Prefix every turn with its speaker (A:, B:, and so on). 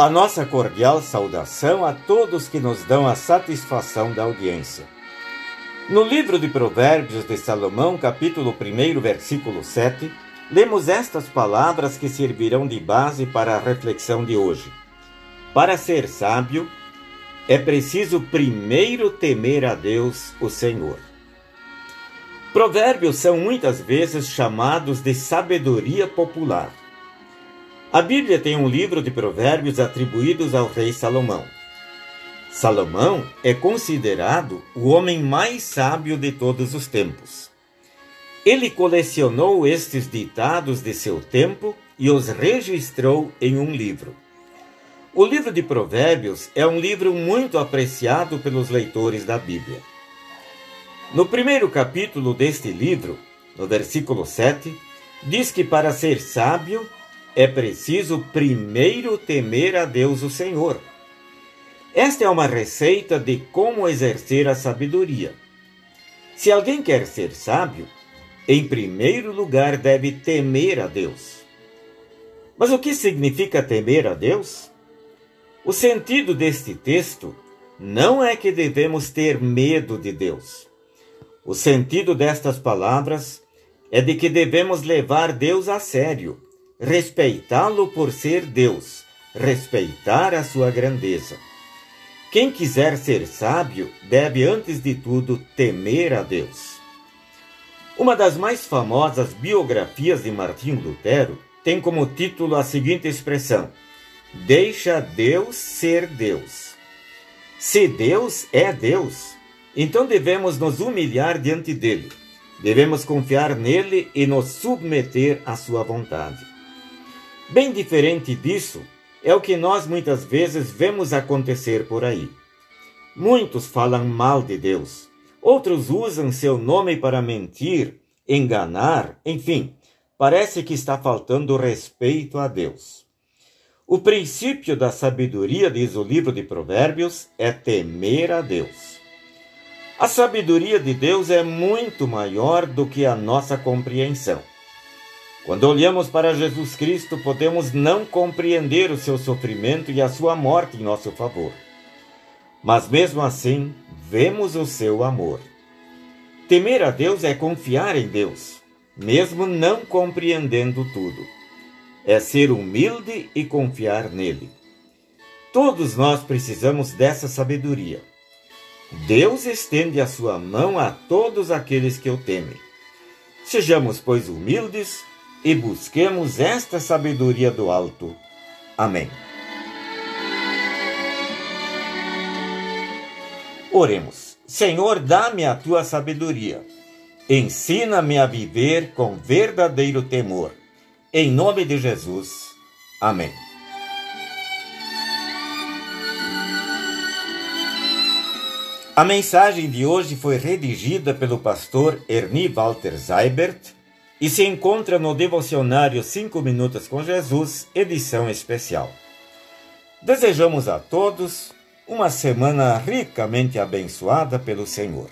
A: A nossa cordial saudação a todos que nos dão a satisfação da audiência. No livro de Provérbios de Salomão, capítulo 1, versículo 7, lemos estas palavras que servirão de base para a reflexão de hoje. Para ser sábio, é preciso primeiro temer a Deus, o Senhor. Provérbios são muitas vezes chamados de sabedoria popular. A Bíblia tem um livro de provérbios atribuídos ao rei Salomão. Salomão é considerado o homem mais sábio de todos os tempos. Ele colecionou estes ditados de seu tempo e os registrou em um livro. O livro de Provérbios é um livro muito apreciado pelos leitores da Bíblia. No primeiro capítulo deste livro, no versículo 7, diz que para ser sábio é preciso primeiro temer a Deus o Senhor. Esta é uma receita de como exercer a sabedoria. Se alguém quer ser sábio, em primeiro lugar deve temer a Deus. Mas o que significa temer a Deus? O sentido deste texto não é que devemos ter medo de Deus. O sentido destas palavras é de que devemos levar Deus a sério respeitá-lo por ser Deus, respeitar a sua grandeza. Quem quiser ser sábio deve, antes de tudo, temer a Deus. Uma das mais famosas biografias de Martinho Lutero tem como título a seguinte expressão: Deixa Deus ser Deus. Se Deus é Deus, então devemos nos humilhar diante dele. Devemos confiar nele e nos submeter à sua vontade. Bem diferente disso é o que nós muitas vezes vemos acontecer por aí. Muitos falam mal de Deus, outros usam seu nome para mentir, enganar, enfim, parece que está faltando respeito a Deus. O princípio da sabedoria, diz o livro de Provérbios, é temer a Deus. A sabedoria de Deus é muito maior do que a nossa compreensão. Quando olhamos para Jesus Cristo, podemos não compreender o seu sofrimento e a sua morte em nosso favor. Mas mesmo assim, vemos o seu amor. Temer a Deus é confiar em Deus, mesmo não compreendendo tudo. É ser humilde e confiar nele. Todos nós precisamos dessa sabedoria. Deus estende a sua mão a todos aqueles que o temem. Sejamos, pois, humildes e busquemos esta sabedoria do alto. Amém. Oremos. Senhor, dá-me a tua sabedoria. Ensina-me a viver com verdadeiro temor. Em nome de Jesus. Amém. A mensagem de hoje foi redigida pelo pastor Ernie Walter Seibert e se encontra no devocionário 5 Minutos com Jesus, edição especial. Desejamos a todos uma semana ricamente abençoada pelo Senhor.